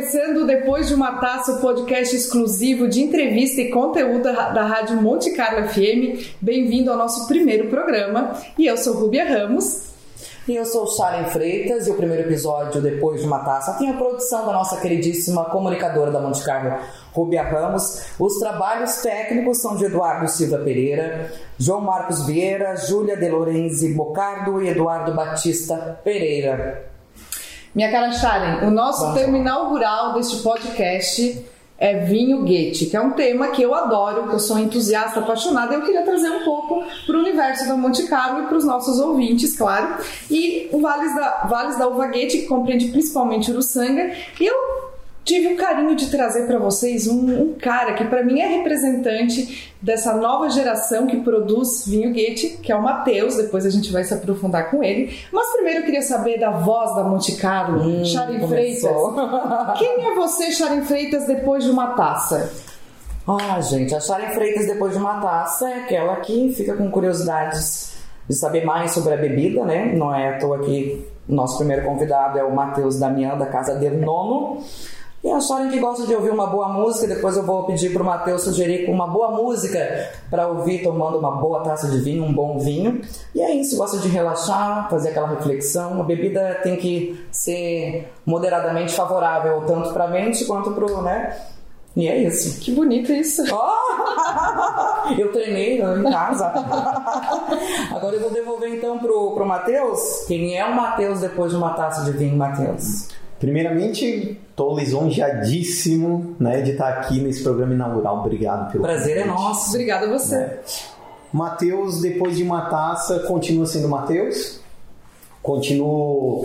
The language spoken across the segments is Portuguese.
começando depois de uma taça o podcast exclusivo de entrevista e conteúdo da Rádio Monte Carlo FM. Bem-vindo ao nosso primeiro programa. E eu sou Rubia Ramos. E eu sou Sharon Freitas e o primeiro episódio, Depois de uma Taça, tem a produção da nossa queridíssima comunicadora da Monte Carlo, Rubia Ramos. Os trabalhos técnicos são de Eduardo Silva Pereira, João Marcos Vieira, Júlia De Lorenzi Bocardo e Eduardo Batista Pereira. Minha cara Sharon, o nosso Vamos tema inaugural deste podcast é vinho Goethe, que é um tema que eu adoro, que eu sou entusiasta, apaixonada, e eu queria trazer um pouco para o universo da Monte Carlo e para os nossos ouvintes, claro. E o Vales da, Vales da Uva Goethe, que compreende principalmente Uruçanga, e eu tive o carinho de trazer para vocês um, um, cara que para mim é representante dessa nova geração que produz vinho Goethe, que é o Matheus, depois a gente vai se aprofundar com ele. Mas primeiro eu queria saber da voz da Monte Carlo, hum, Sharon Freitas. Quem é você, Sharon Freitas, depois de uma taça? Ah, gente, a Sharon Freitas depois de uma taça é aquela que fica com curiosidades de saber mais sobre a bebida, né? Não é à toa que nosso primeiro convidado é o Matheus Damião, da Casa del Nono. E acharem que gosta de ouvir uma boa música, depois eu vou pedir para o Matheus sugerir uma boa música para ouvir tomando uma boa taça de vinho, um bom vinho. E é isso, gosta de relaxar, fazer aquela reflexão. A bebida tem que ser moderadamente favorável, tanto para a mente quanto para o, né? E é isso. Que bonito isso. Oh! eu treinei em casa. Agora eu vou devolver então pro, pro Matheus. Quem é o Matheus depois de uma taça de vinho, Matheus? Primeiramente, estou lisonjeadíssimo né, de estar aqui nesse programa inaugural. Obrigado pelo Prazer é nosso. Obrigado a você. Né? Matheus, depois de uma taça, continua sendo Matheus. Continuo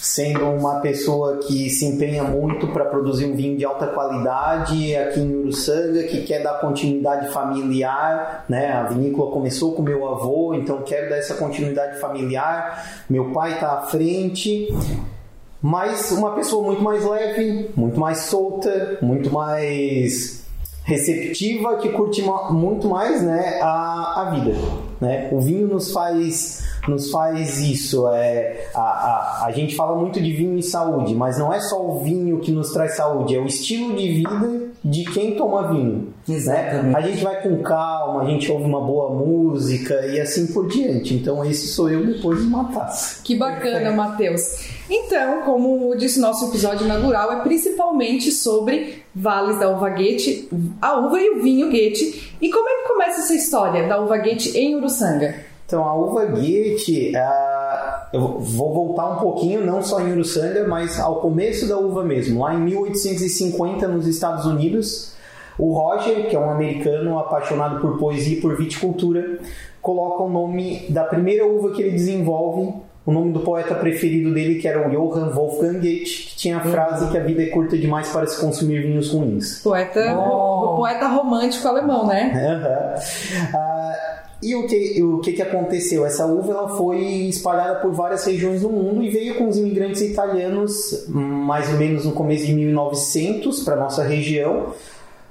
sendo uma pessoa que se empenha muito para produzir um vinho de alta qualidade aqui em Uruçanga, que quer dar continuidade familiar, né? A vinícola começou com meu avô, então quero dar essa continuidade familiar. Meu pai está à frente mas uma pessoa muito mais leve, muito mais solta, muito mais receptiva, que curte muito mais né, a, a vida. Né? O vinho nos faz, nos faz isso. É, a, a, a gente fala muito de vinho e saúde, mas não é só o vinho que nos traz saúde, é o estilo de vida de quem toma vinho. Né? A gente vai com calma, a gente ouve uma boa música e assim por diante. Então, esse sou eu depois de uma taça. Que bacana, Matheus. Então, como disse nosso episódio inaugural, é principalmente sobre vales da uva Goethe, a uva e o vinho Goethe. E como é que começa essa história da uva Goethe em Uruçanga? Então, a uva Goethe, uh, eu vou voltar um pouquinho, não só em Uruçanga, mas ao começo da uva mesmo. Lá em 1850, nos Estados Unidos, o Roger, que é um americano apaixonado por poesia e por viticultura, coloca o nome da primeira uva que ele desenvolve, o nome do poeta preferido dele, que era o Johann Wolfgang Goethe, que tinha a frase uhum. que a vida é curta demais para se consumir vinhos ruins. Poeta, oh. o, poeta romântico alemão, né? Uhum. Uh, e o que, o que, que aconteceu? Essa uva ela foi espalhada por várias regiões do mundo e veio com os imigrantes italianos mais ou menos no começo de 1900 para nossa região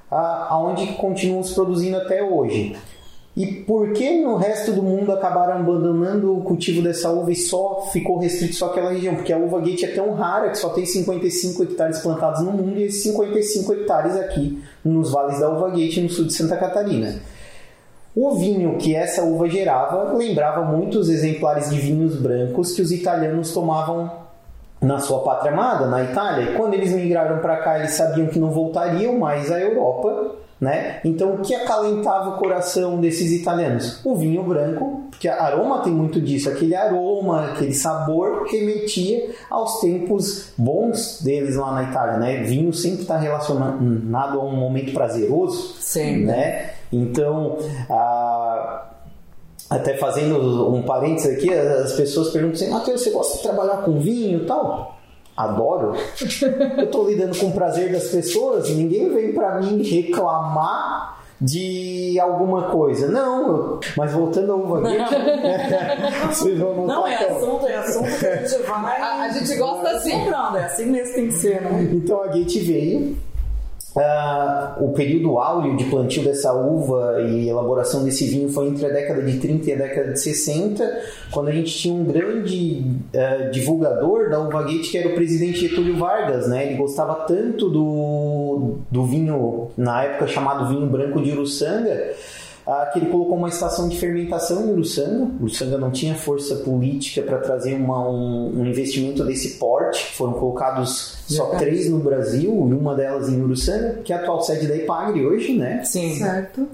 aonde continuamos produzindo até hoje. E por que no resto do mundo acabaram abandonando o cultivo dessa uva e só ficou restrito só aquela região? Porque a uva Gate é tão rara que só tem 55 hectares plantados no mundo e esses 55 hectares aqui nos vales da uva Gate no sul de Santa Catarina. O vinho que essa uva gerava lembrava muitos exemplares de vinhos brancos que os italianos tomavam na sua pátria amada, na Itália. E quando eles migraram para cá, eles sabiam que não voltariam mais à Europa, né? Então, o que acalentava o coração desses italianos? O vinho branco, porque aroma tem muito disso, aquele aroma, aquele sabor remetia aos tempos bons deles lá na Itália, né? Vinho sempre está relacionado a um momento prazeroso, Sim. né? Então, a até fazendo um parênteses aqui, as pessoas perguntam assim, Matheus, você gosta de trabalhar com vinho e tal? Adoro. Eu estou lidando com o prazer das pessoas, ninguém vem para mim reclamar de alguma coisa. Não, mas voltando ao uva vocês vão não, é assunto, é assunto que a gente vai. A, a gente gosta assim. Não, é assim mesmo tem que ser, né? Então a Gate veio Uh, o período áureo de plantio dessa uva e elaboração desse vinho foi entre a década de 30 e a década de 60, quando a gente tinha um grande uh, divulgador da uva Gate, que era o presidente Getúlio Vargas. Né? Ele gostava tanto do, do vinho, na época chamado vinho branco de Uruçanga, ah, que ele colocou uma estação de fermentação em Uruçanga. Uruçanga não tinha força política para trazer uma, um, um, investimento desse porte. Foram colocados só três no Brasil e uma delas em Uruçanga, que é a atual sede da Ipagre hoje, né? Sim. Certo.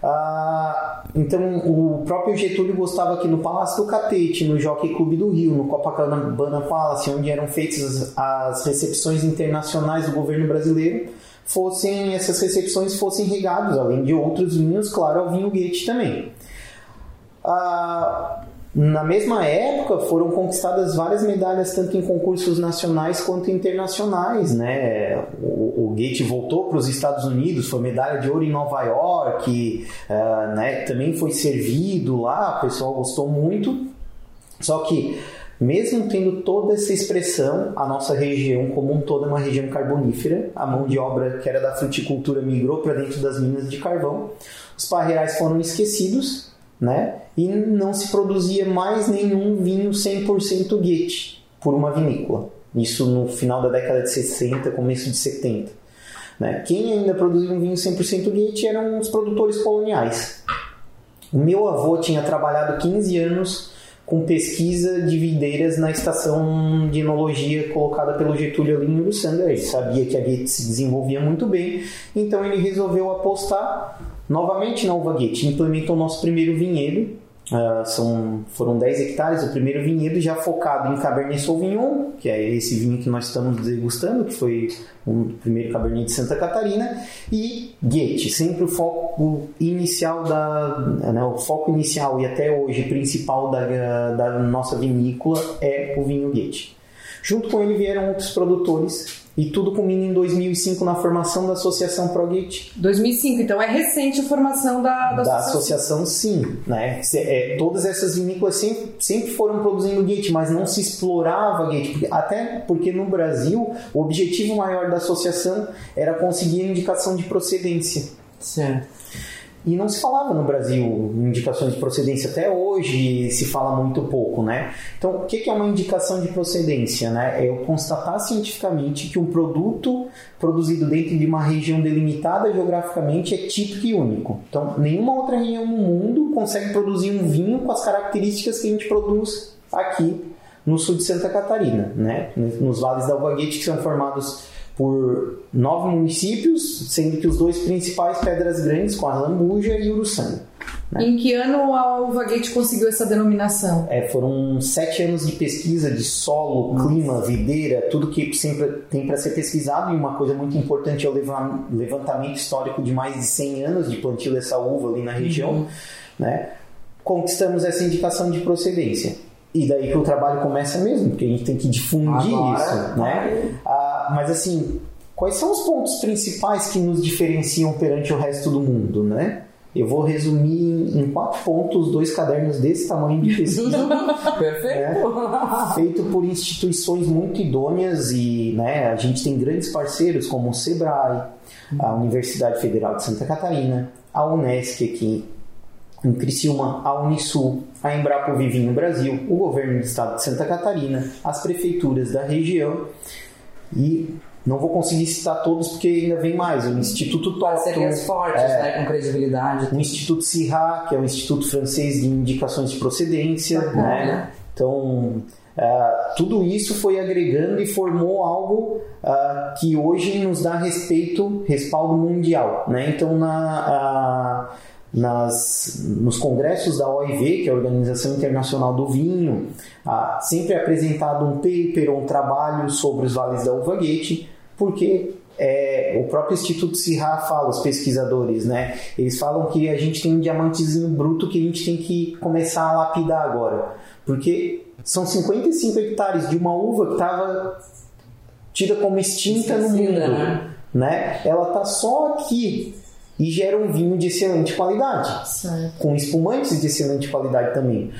Ah, então, o próprio Getúlio gostava aqui no Palácio do Catete, no Jockey Clube do Rio, no Copacabana Palace, onde eram feitas as recepções internacionais do governo brasileiro fossem essas recepções fossem regados, além de outros vinhos, claro, ao vinho Goethe também. Ah, na mesma época foram conquistadas várias medalhas tanto em concursos nacionais quanto internacionais, né? O, o Goethe voltou para os Estados Unidos, foi medalha de ouro em Nova York, uh, né? Também foi servido lá, o pessoal gostou muito. Só que mesmo tendo toda essa expressão, a nossa região como um todo é uma região carbonífera. A mão de obra que era da fruticultura migrou para dentro das minas de carvão. Os parreirais foram esquecidos, né? E não se produzia mais nenhum vinho 100% Goethe por uma vinícola. Isso no final da década de 60, começo de 70. Né? Quem ainda produzia um vinho 100% Goethe eram os produtores coloniais. O meu avô tinha trabalhado 15 anos com pesquisa de videiras na estação de enologia colocada pelo Getúlio ali em Uruçanga. Ele sabia que a Goethe se desenvolvia muito bem, então ele resolveu apostar novamente na uva Goethe. Implementou nosso primeiro vinhedo, Uh, são, foram 10 hectares o primeiro vinhedo já focado em Cabernet Sauvignon, que é esse vinho que nós estamos degustando, que foi o primeiro Cabernet de Santa Catarina, e Goethe, sempre o foco inicial da, né, o foco inicial e até hoje principal da, da nossa vinícola é o vinho Goethe. Junto com ele vieram outros produtores e tudo culmina em 2005 na formação da Associação ProGate. 2005, então é recente a formação da, da, da associação. associação. sim. Né? É, todas essas vinícolas sempre, sempre foram produzindo gate, mas não se explorava gate. Porque, até porque no Brasil o objetivo maior da associação era conseguir a indicação de procedência. Certo. E não se falava no Brasil indicações de procedência até hoje, se fala muito pouco, né? Então, o que é uma indicação de procedência, né? É eu constatar cientificamente que um produto produzido dentro de uma região delimitada geograficamente é típico e único. Então, nenhuma outra região no mundo consegue produzir um vinho com as características que a gente produz aqui no sul de Santa Catarina, né? Nos vales da Alvaguete, que são formados por nove municípios, sendo que os dois principais Pedras Grandes, com a Lambuja e Uruçanga. Né? Em que ano a Uva Gate conseguiu essa denominação? É, foram sete anos de pesquisa de solo, Nossa. clima, videira, tudo que sempre tem para ser pesquisado. E uma coisa muito importante é o levantamento histórico de mais de 100 anos de plantio dessa uva ali na região. Uhum. Né? Conquistamos essa indicação de procedência. E daí que o trabalho começa mesmo, porque a gente tem que difundir Agora, isso. Né? Ah, mas assim, quais são os pontos principais que nos diferenciam perante o resto do mundo, né? Eu vou resumir em quatro pontos dois cadernos desse tamanho de pesquisa. Perfeito. Né, feito por instituições muito idôneas e né, a gente tem grandes parceiros como o SEBRAE, a Universidade Federal de Santa Catarina, a Unesc aqui em Criciúma, a Unisul, a Embrapo Vivinho Brasil, o governo do estado de Santa Catarina, as prefeituras da região e não vou conseguir citar todos porque ainda vem mais. O Instituto Toto. Parcerias fortes, é, né? Com credibilidade. O Instituto CIRA, que é o Instituto Francês de Indicações de Procedência. Uhum. Né? Então, uh, tudo isso foi agregando e formou algo uh, que hoje nos dá respeito, respaldo mundial. Né? Então, na. Uh, nas, nos congressos da OIV, que é a Organização Internacional do Vinho, ah, sempre é apresentado um paper ou um trabalho sobre os vales da uva Gate, porque é, o próprio Instituto Sirra fala, os pesquisadores, né? Eles falam que a gente tem um diamantezinho bruto que a gente tem que começar a lapidar agora. Porque são 55 hectares de uma uva que estava tida como extinta no mundo. Né? né? Ela está só aqui e gera um vinho de excelente qualidade, certo. com espumantes de excelente qualidade também.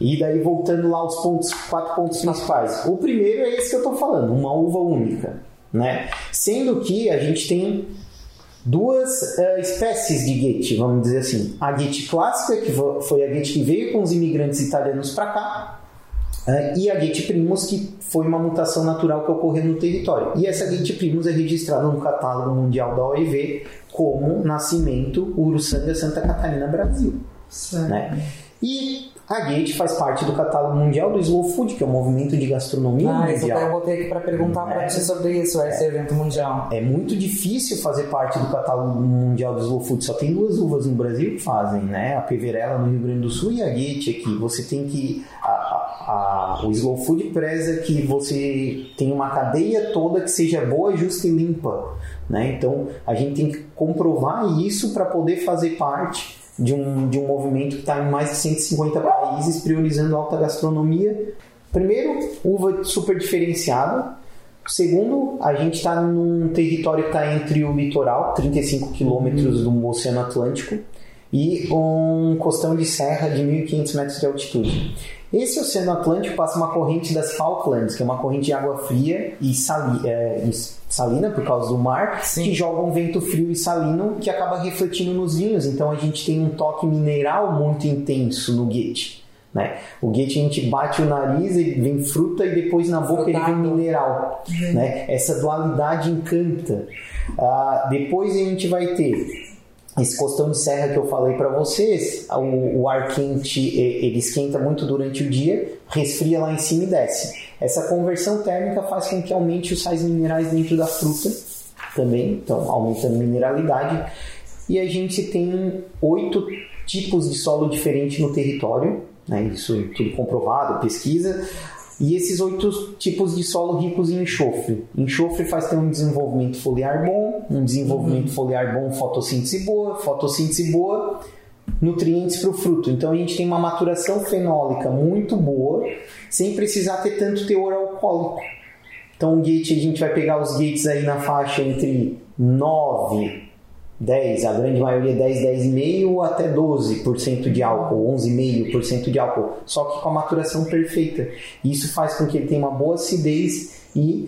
E daí voltando lá aos pontos, quatro pontos principais. O primeiro é esse que eu estou falando, uma uva única né? Sendo que a gente tem duas uh, espécies de Goethe, vamos dizer assim. A Goethe clássica, que foi a Goethe que veio com os imigrantes italianos para cá, uh, e a Goethe primus, que foi uma mutação natural que ocorreu no território. E essa Goethe primus é registrada no catálogo mundial da OIV como nascimento Uruçanga Santa Catarina Brasil. Né? E a Gate faz parte do catálogo mundial do Slow Food, que é o movimento de gastronomia ah, mundial. Isso eu botei aqui para perguntar é, para ti sobre isso, esse é, evento mundial. É muito difícil fazer parte do catálogo mundial do Slow Food. Só tem duas uvas no Brasil que fazem, né? A Peverella no Rio Grande do Sul e a Gate aqui. Você tem que... A, a, o Slow Food preza que você tem uma cadeia toda que seja boa, justa e limpa. Né? Então, a gente tem que comprovar isso para poder fazer parte de um, de um movimento que está em mais de 150 países priorizando alta gastronomia. Primeiro, uva super diferenciada. Segundo, a gente está num território que está entre o litoral, 35 quilômetros do Oceano Atlântico, e um costão de serra de 1.500 metros de altitude. Esse Oceano Atlântico passa uma corrente das Falklands, que é uma corrente de água fria e, sali, é, e salina por causa do mar, Sim. que joga um vento frio e salino que acaba refletindo nos vinhos. Então a gente tem um toque mineral muito intenso no Goethe. Né? O Goethe a gente bate o nariz e vem fruta e depois na boca ele vem mineral. Uhum. Né? Essa dualidade encanta. Uh, depois a gente vai ter esse costão de serra que eu falei para vocês, o, o, ar quente ele esquenta muito durante o dia, resfria lá em cima e desce. Essa conversão térmica faz com que aumente os sais minerais dentro da fruta também, então aumentando a mineralidade. E a gente tem oito tipos de solo diferentes no território, né? isso tudo comprovado, pesquisa. E esses oito tipos de solo ricos em enxofre. Enxofre faz ter um desenvolvimento foliar bom, um desenvolvimento uhum. foliar bom, fotossíntese boa, fotossíntese boa, nutrientes para o fruto. Então a gente tem uma maturação fenólica muito boa, sem precisar ter tanto teor alcoólico. Então o gate, a gente vai pegar os gates aí na faixa entre 9 10, a grande maioria 10, 10,5% até 12% de álcool, 11,5% de álcool, só que com a maturação perfeita. Isso faz com que ele tenha uma boa acidez e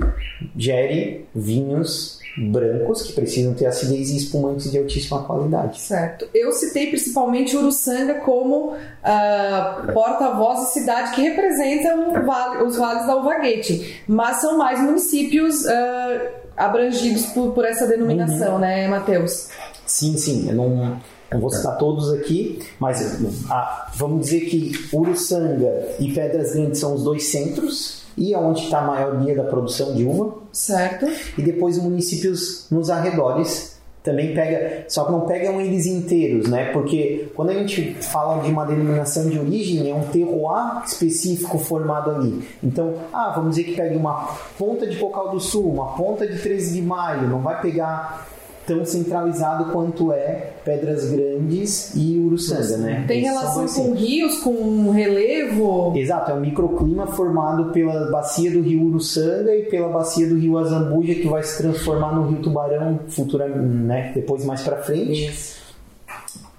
gere vinhos brancos que precisam ter acidez e espumantes de altíssima qualidade. Certo. Eu citei principalmente Uruçanga como uh, porta-voz de cidade que representam vale, os vales da Uvaguete, mas são mais municípios uh, abrangidos por, por essa denominação, uhum. né, Matheus? Sim, sim. Eu não, não vou citar todos aqui, mas ah, vamos dizer que Uruçanga e Pedras Grandes são os dois centros e é onde está a maioria da produção de uva. Certo. E depois municípios nos arredores também pega, só que não pegam eles inteiros, né? Porque quando a gente fala de uma denominação de origem, é um terroir específico formado ali. Então, ah, vamos dizer que pega uma ponta de Cocal do Sul, uma ponta de 13 de Maio, não vai pegar tão centralizado quanto é Pedras Grandes e Uruçanga, né? Tem relação com rios, com relevo? Exato, é um microclima formado pela bacia do rio Uruçanga e pela bacia do rio Azambuja que vai se transformar no rio Tubarão futuramente, né? Depois mais para frente. Isso.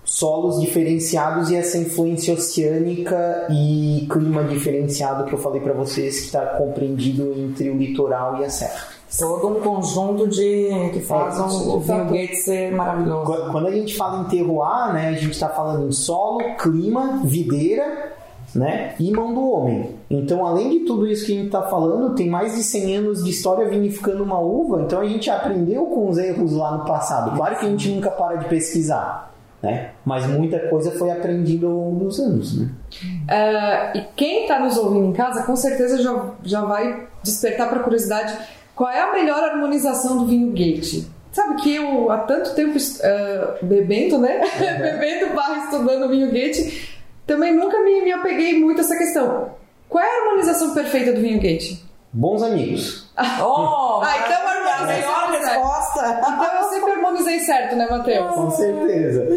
Solos diferenciados e essa influência oceânica e clima diferenciado que eu falei para vocês que está compreendido entre o litoral e a serra todo um conjunto de que faz é, um, o vinho Gate ser maravilhoso. Quando a gente fala em terroir, né, a gente está falando em solo, clima, videira, né, e mão do homem. Então, além de tudo isso que a gente está falando, tem mais de 100 anos de história vinificando uma uva. Então, a gente aprendeu com os erros lá no passado. Claro que a gente nunca para de pesquisar. Né? Mas muita coisa foi aprendida ao longo dos anos. Né? Uh, e quem está nos ouvindo em casa, com certeza já, já vai despertar para curiosidade qual é a melhor harmonização do vinho Gate? Sabe que eu há tanto tempo uh, bebendo, né? Uhum. bebendo barra estudando vinho Gate, também nunca me, me apeguei muito a essa questão. Qual é a harmonização perfeita do vinho Gate? Bons amigos. oh, ah, então harmonizei a resposta. Então eu sempre harmonizei certo, né, Matheus? Com certeza.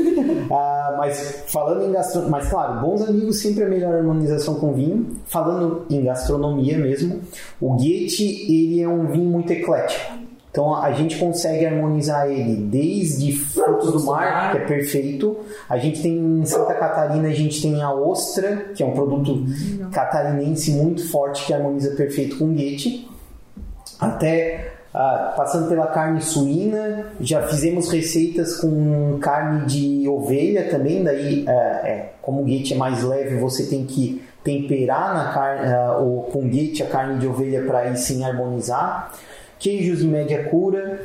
Ah, mas falando em gastronomia, mas claro, bons amigos sempre é melhor harmonização com vinho. Falando em gastronomia mesmo, o Goethe ele é um vinho muito eclético. Então a gente consegue harmonizar ele desde frutos do mar, que é perfeito. A gente tem em Santa Catarina, a gente tem a ostra, que é um produto catarinense muito forte que harmoniza perfeito com Goethe. Até ah, passando pela carne suína, já fizemos receitas com carne de ovelha também, daí é, é, como o guete é mais leve, você tem que temperar na carne, o, com guete a carne de ovelha para aí sim harmonizar. Queijos de média cura,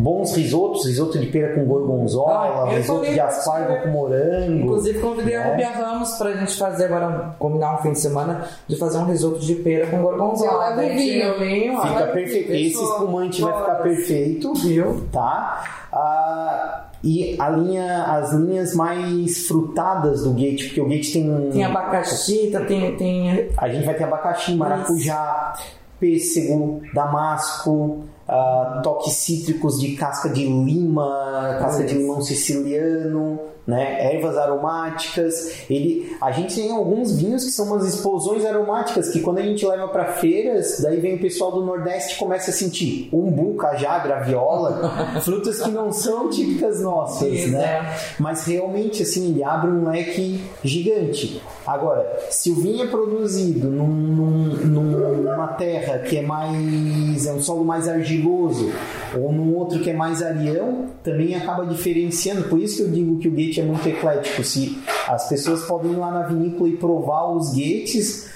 bons risotos, risoto de pera com gorgonzola, ah, risoto de aspargo com morango. Inclusive convidei né? a Rubia Ramos pra gente fazer agora, combinar um fim de semana, de fazer um risoto de pera com gorgonzola. Eu vinho. vinho. Fica perfeito. Esse espumante vai ficar perfeito. Viu? Tá? Ah, e a linha, as linhas mais frutadas do Gate, porque o Gate tem... Tem abacaxi, tá, tem... tem... A gente vai ter abacaxi, maracujá, Isso. pêssego, damasco uh, toques cítricos de casca de lima, casca de limão siciliano, né? ervas aromáticas. Ele, a gente tem alguns vinhos que são umas explosões aromáticas que quando a gente leva para feiras, daí vem o pessoal do Nordeste e começa a sentir umbu, cajá, graviola, frutas que não são típicas nossas, né? Mas realmente assim ele abre um leque gigante. Agora, se o vinho é produzido num, num, numa terra que é mais é um solo mais argiloso ou num outro que é mais arião, também acaba diferenciando. Por isso que eu digo que o Gate é muito eclético. Se as pessoas podem ir lá na vinícola e provar os gates,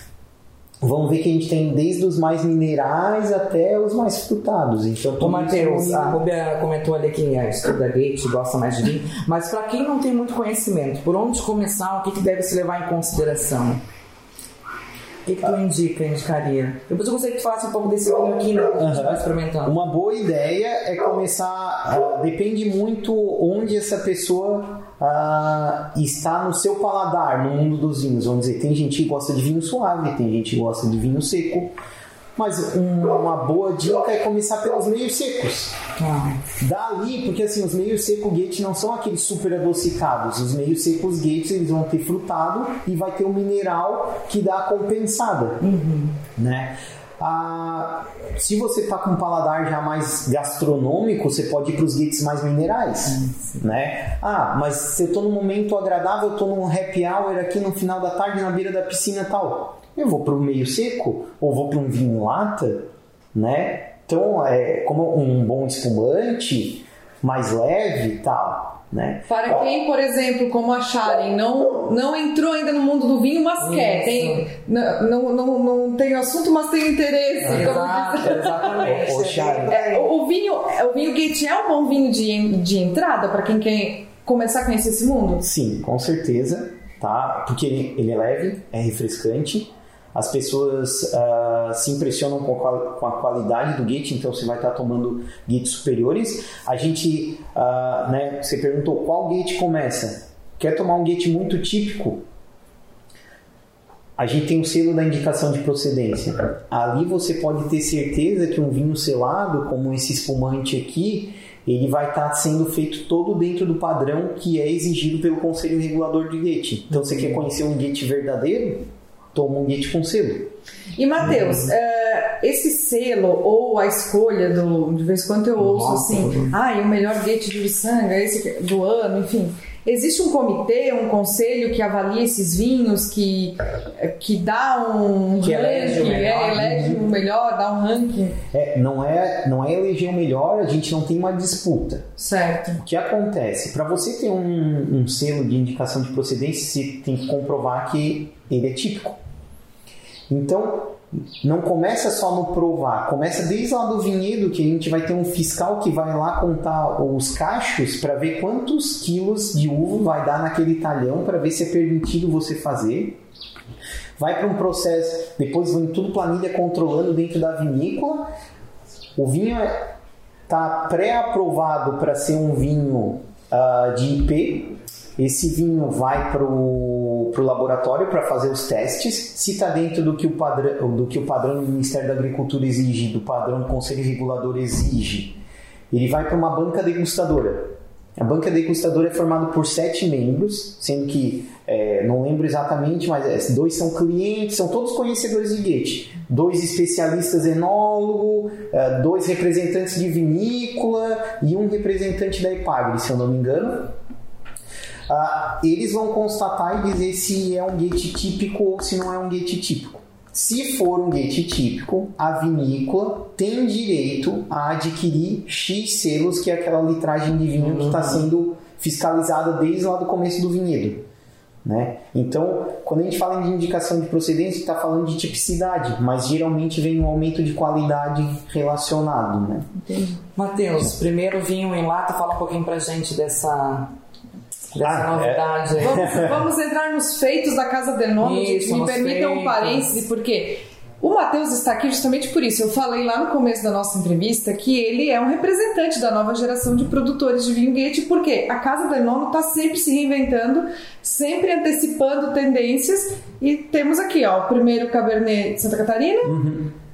vão ver que a gente tem desde os mais minerais até os mais frutados. Então, Ô, Matheus, a Rubia comentou ali que é, estuda gate, gosta mais de vinho, mas para quem não tem muito conhecimento, por onde começar, o que, que deve se levar em consideração? O que, que tu indica, indicaria? Depois eu gostaria que tu falasse um pouco desse vinho aqui, né? Que a gente vai experimentando. Uma boa ideia é começar. Uh, depende muito onde essa pessoa uh, está no seu paladar, no mundo dos vinhos. Vamos dizer, tem gente que gosta de vinho suave, tem gente que gosta de vinho seco. Mas uma boa dica é começar pelos meios secos. Ah. Dali, porque assim, os meios secos gate não são aqueles super adocicados. Os meios secos gates eles vão ter frutado e vai ter um mineral que dá a compensada. Uhum. Né? Ah, se você está com um paladar já mais gastronômico, você pode ir para os gates mais minerais, né? Ah, mas se eu estou num momento agradável, eu estou num happy hour aqui no final da tarde na beira da piscina e tal eu vou para o meio seco ou vou para um vinho lata, né? Então, é como um bom espumante, mais leve e tal. Né? Para quem, por exemplo, como a Sharon, não, não entrou ainda no mundo do vinho, mas Isso. quer, tem, não, não, não tem assunto, mas tem interesse. Exato, exatamente. o, Sharon. É, o, vinho, o vinho Gate é um bom vinho de, de entrada para quem quer começar a conhecer esse mundo? Sim, com certeza, tá? Porque ele, ele é leve, é refrescante, as pessoas uh, se impressionam com a, com a, qualidade do Git, então você vai estar tomando Git superiores. A gente, uh, né, você perguntou qual Git começa. Quer tomar um Git muito típico? A gente tem o selo da indicação de procedência. Ali você pode ter certeza que um vinho selado, como esse espumante aqui, ele vai estar sendo feito todo dentro do padrão que é exigido pelo Conselho Regulador de Gate. Então, você quer conhecer um Gate verdadeiro? Toma um guite com selo. E Matheus, uhum. uh, esse selo ou a escolha do. De vez em quando eu ouço Nossa, assim, ah, o melhor guete de sangue, esse do ano, enfim. Existe um comitê, um conselho que avalia esses vinhos, que, que dá um que ranking, elege o melhor, é, elege o melhor, dá um ranking. É, não, é, não é eleger o melhor, a gente não tem uma disputa. Certo. O que acontece? Para você ter um, um selo de indicação de procedência, você tem que comprovar que ele é típico. Então, não começa só no provar, começa desde lá do vinhedo, que a gente vai ter um fiscal que vai lá contar os cachos para ver quantos quilos de uva vai dar naquele talhão, para ver se é permitido você fazer. Vai para um processo, depois vem tudo planilha controlando dentro da vinícola. O vinho está pré-aprovado para ser um vinho uh, de IP, esse vinho vai para o laboratório para fazer os testes. Se está dentro do que, o padrão, do que o padrão do Ministério da Agricultura exige, do padrão do Conselho Regulador exige, ele vai para uma banca degustadora. A banca degustadora é formada por sete membros, sendo que é, não lembro exatamente, mas é, dois são clientes, são todos conhecedores de Goethe. Dois especialistas enólogo, é, dois representantes de vinícola e um representante da Epagre, se eu não me engano uh, eles vão constatar e dizer se é um gate típico ou se não é um gate típico. Se for um gate típico, a vinícola tem direito a adquirir X selos, que é aquela litragem de vinho que está sendo fiscalizada desde lá do começo do vinhedo. Né? Então, quando a gente fala de indicação de procedência, está falando de tipicidade, mas geralmente vem um aumento de qualidade relacionado. Né? Matheus, primeiro vinho em lata, fala um pouquinho pra gente dessa, Ah, novidade aí. Vamos, vamos entrar nos feitos da Casa Denono. Isso, Me permitam um parêntese, porque o Matheus está aqui justamente por isso. Eu falei lá no começo da nossa entrevista que ele é um representante da nova geração de produtores de vinho Goethe, porque a Casa Denono está sempre se reinventando, sempre antecipando tendências. E temos aqui, ó, o primeiro Cabernet de Santa Catarina,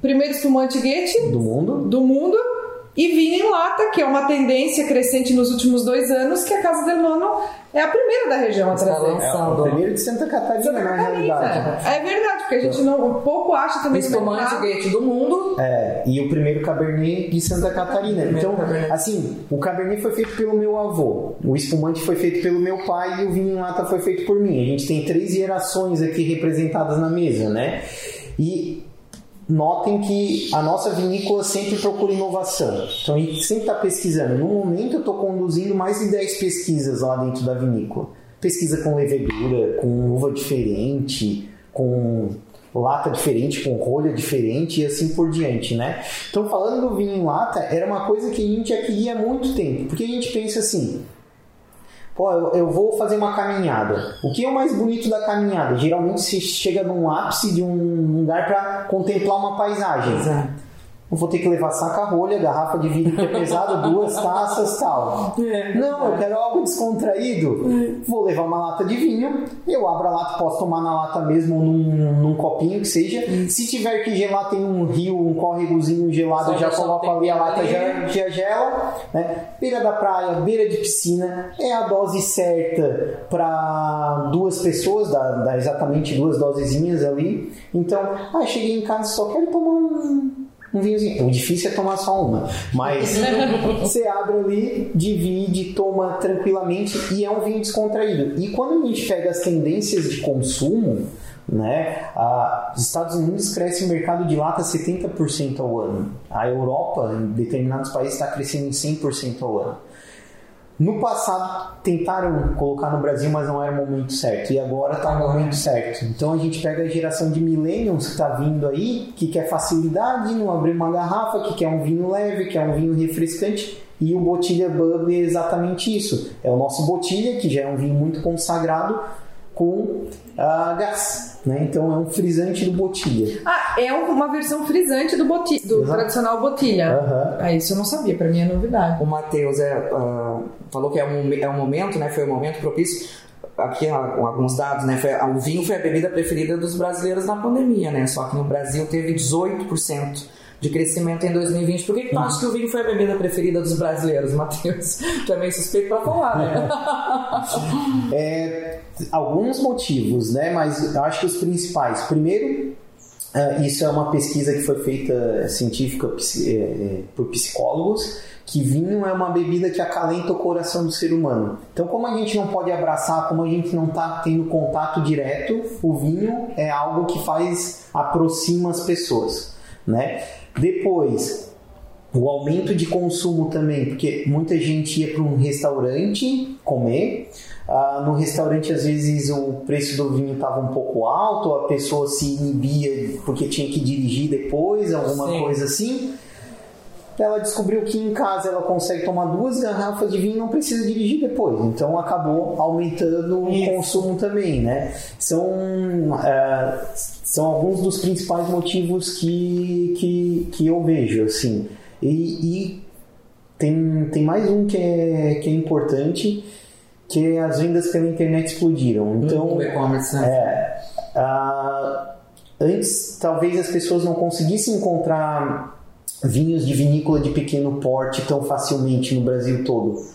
primeiro espumante Goethe Do mundo? do mundo e vinho em lata, que é uma tendência crescente nos últimos dois anos, que a Casa del Nono é a primeira da região a trazer. É, primeiro de Santa Catarina, Santa na Catarina. realidade. É verdade, porque a gente não pouco acha também espumante gate do mundo. É, e o primeiro Cabernet de Santa Catarina. Então, assim, o Cabernet foi feito pelo meu avô, o espumante foi feito pelo meu pai e o vinho em lata foi feito por mim. A gente tem três gerações aqui representadas na mesa, né? E notem que a nossa vinícola sempre procura inovação. Então, a gente sempre está pesquisando. No momento, eu estou conduzindo mais de 10 pesquisas lá dentro da vinícola. Pesquisa com levedura, com uva diferente, com lata diferente, com rolha diferente e assim por diante, né? Então, falando do vinho em lata, era uma coisa que a gente já queria há muito tempo, porque a gente pensa assim, pô, eu, eu vou fazer uma caminhada. O que é o mais bonito da caminhada? Geralmente você chega num ápice de um lugar para contemplar uma paisagem. Exato. Eu vou ter que levar saca-rolha, garrafa de vinho que é pesado, duas taças tal. É, Não, eu quero algo descontraído. Vou levar uma lata de vinho, eu abro a lata, posso tomar na lata mesmo ou num, num copinho que seja. Se tiver que gelar, tem um rio, um córregozinho gelado, Só já coloco ali a lata, já, já gela. Né? Beira da praia, beira de piscina, é a dose certa para duas pessoas, dá, dá exatamente duas dosezinhas ali. Então, ah, cheguei em casa, só quero tomar um um vinhozinho. O difícil é tomar só uma, mas você abre ali, divide, toma tranquilamente e é um vinho descontraído. E quando a gente pega as tendências de consumo, né, a, os Estados Unidos cresce o mercado de lata 70% ao ano. A Europa, em determinados países, está crescendo em 100% ao ano. No passado tentaram colocar no Brasil, mas não era o momento certo. E agora está no momento certo. Então a gente pega a geração de millennials que está vindo aí, que quer facilidade, não abrir uma garrafa, que quer um vinho leve, que quer um vinho refrescante. E o Botilha Bub é exatamente isso. É o nosso Botilha, que já é um vinho muito consagrado, com ah, gás. Né? Então é um frisante do Botilha. Ah, é uma versão frisante do, boti do Exato. tradicional botilha. Aham. Ah, isso eu não sabia, pra mim é novidade. O Matheus é, ah, falou que é um, é um momento, né? Foi um momento propício. Aqui ó, com alguns dados, né? Foi, o vinho foi a bebida preferida dos brasileiros na pandemia, né? Só que no Brasil teve 18% de crescimento em 2020. Por que, que tu acha que o vinho foi a bebida preferida dos brasileiros, Matheus? Tu é meio suspeito pra falar, né? É, alguns motivos, né? Mas eu acho que os principais. Primeiro, é, isso é uma pesquisa que foi feita é, científica é, por psicólogos, que vinho é uma bebida que acalenta o coração do ser humano. Então, como a gente não pode abraçar, como a gente não está tendo contato direto, o vinho é algo que faz aproxima as pessoas, né? Depois, o aumento de consumo também, porque muita gente ia para um restaurante comer. ah, no restaurante, às vezes, o preço do vinho estava um pouco alto, a pessoa se inibia porque tinha que dirigir depois, alguma Sim. coisa assim. Ela descobriu que em casa ela consegue tomar duas garrafas de vinho e não precisa dirigir depois. Então acabou aumentando Isso. o consumo também, né? São, ah, são alguns dos principais motivos que, que, que eu vejo, assim. E, e tem, tem mais um que é, que é importante, que é as vendas pela internet explodiram. Então, o e-commerce, né? é, ah, antes, talvez as pessoas não conseguissem encontrar vinhos de vinícola de pequeno porte tão facilmente no Brasil todo.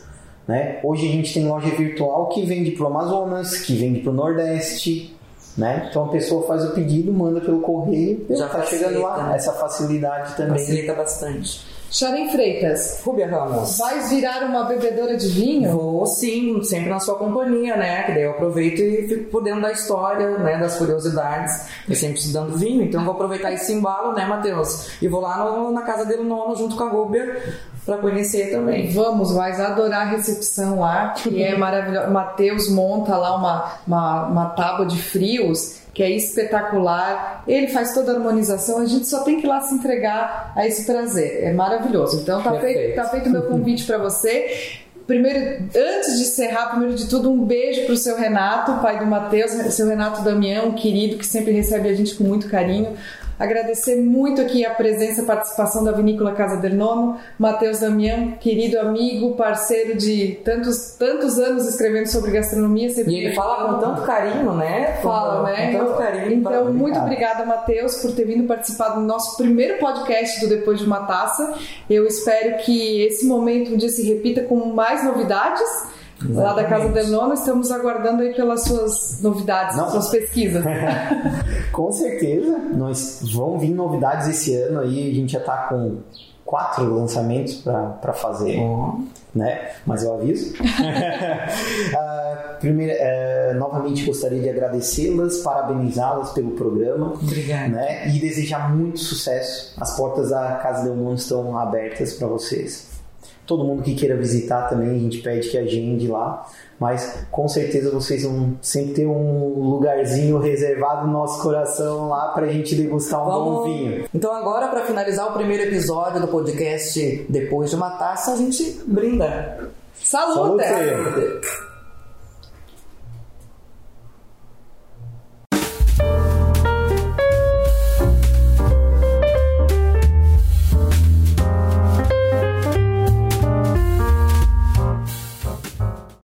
Né? Hoje a gente tem loja virtual que vende para o Amazonas, que vende para o Nordeste. Né? Então a pessoa faz o pedido, manda pelo correio, Já está chegando lá. né? Essa facilidade também. Facilita bastante. Sharon Freitas, Rúbia Ramos. vai virar uma bebedora de vinho? Vou sim, sempre na sua companhia, né? Que daí eu aproveito e fico por dentro da história, né? Das curiosidades. Eu sempre estudando vinho, então vou aproveitar esse embalo, né, Matheus? E vou lá no- na casa dele nono junto com a Rúbia pra conhecer também. Vamos, vais adorar a recepção lá, que é maravilhosa. Matheus monta lá uma, uma, uma tábua de frios que é espetacular. Ele faz toda a harmonização, a gente só tem que ir lá se entregar a esse prazer. É maravilhoso. Então tá Perfeito. feito, tá feito o meu convite para você. Primeiro, antes de encerrar, primeiro de tudo, um beijo pro seu Renato, pai do Matheus, seu Renato Damião, querido, que sempre recebe a gente com muito carinho. Agradecer muito aqui a presença e a participação da Vinícola Casa del Nono, Matheus Damião, querido amigo, parceiro de tantos, tantos anos escrevendo sobre gastronomia. sempre E ele fala com tanto carinho, né? Fala, com, né? Com tanto carinho. Então, muito obrigada, Matheus, por ter vindo participar do nosso primeiro podcast do Depois de uma Taça. Eu espero que esse momento um dia se repita com mais novidades. Lá da Casa del Nono, estamos aguardando aí pelas suas novidades, Não. suas pesquisas. Com certeza, nós vão vir novidades esse ano aí. A gente já tá com quatro lançamentos para fazer, Ó. né? Mas eu aviso. Ah, primeiro, eh, novamente gostaria de agradecê-las, parabenizá-las pelo programa. Obrigada. Né? E desejar muito sucesso. As portas da Casa Del Mundo estão abertas para vocês. Todo mundo que queira visitar também, a gente pede que agende lá. Mas com certeza vocês vão sempre ter um lugarzinho reservado no nosso coração lá pra gente degustar um bom vinho. Então agora, pra finalizar o primeiro episódio do podcast Depois de uma Taça, a gente brinda. Salute! Salute!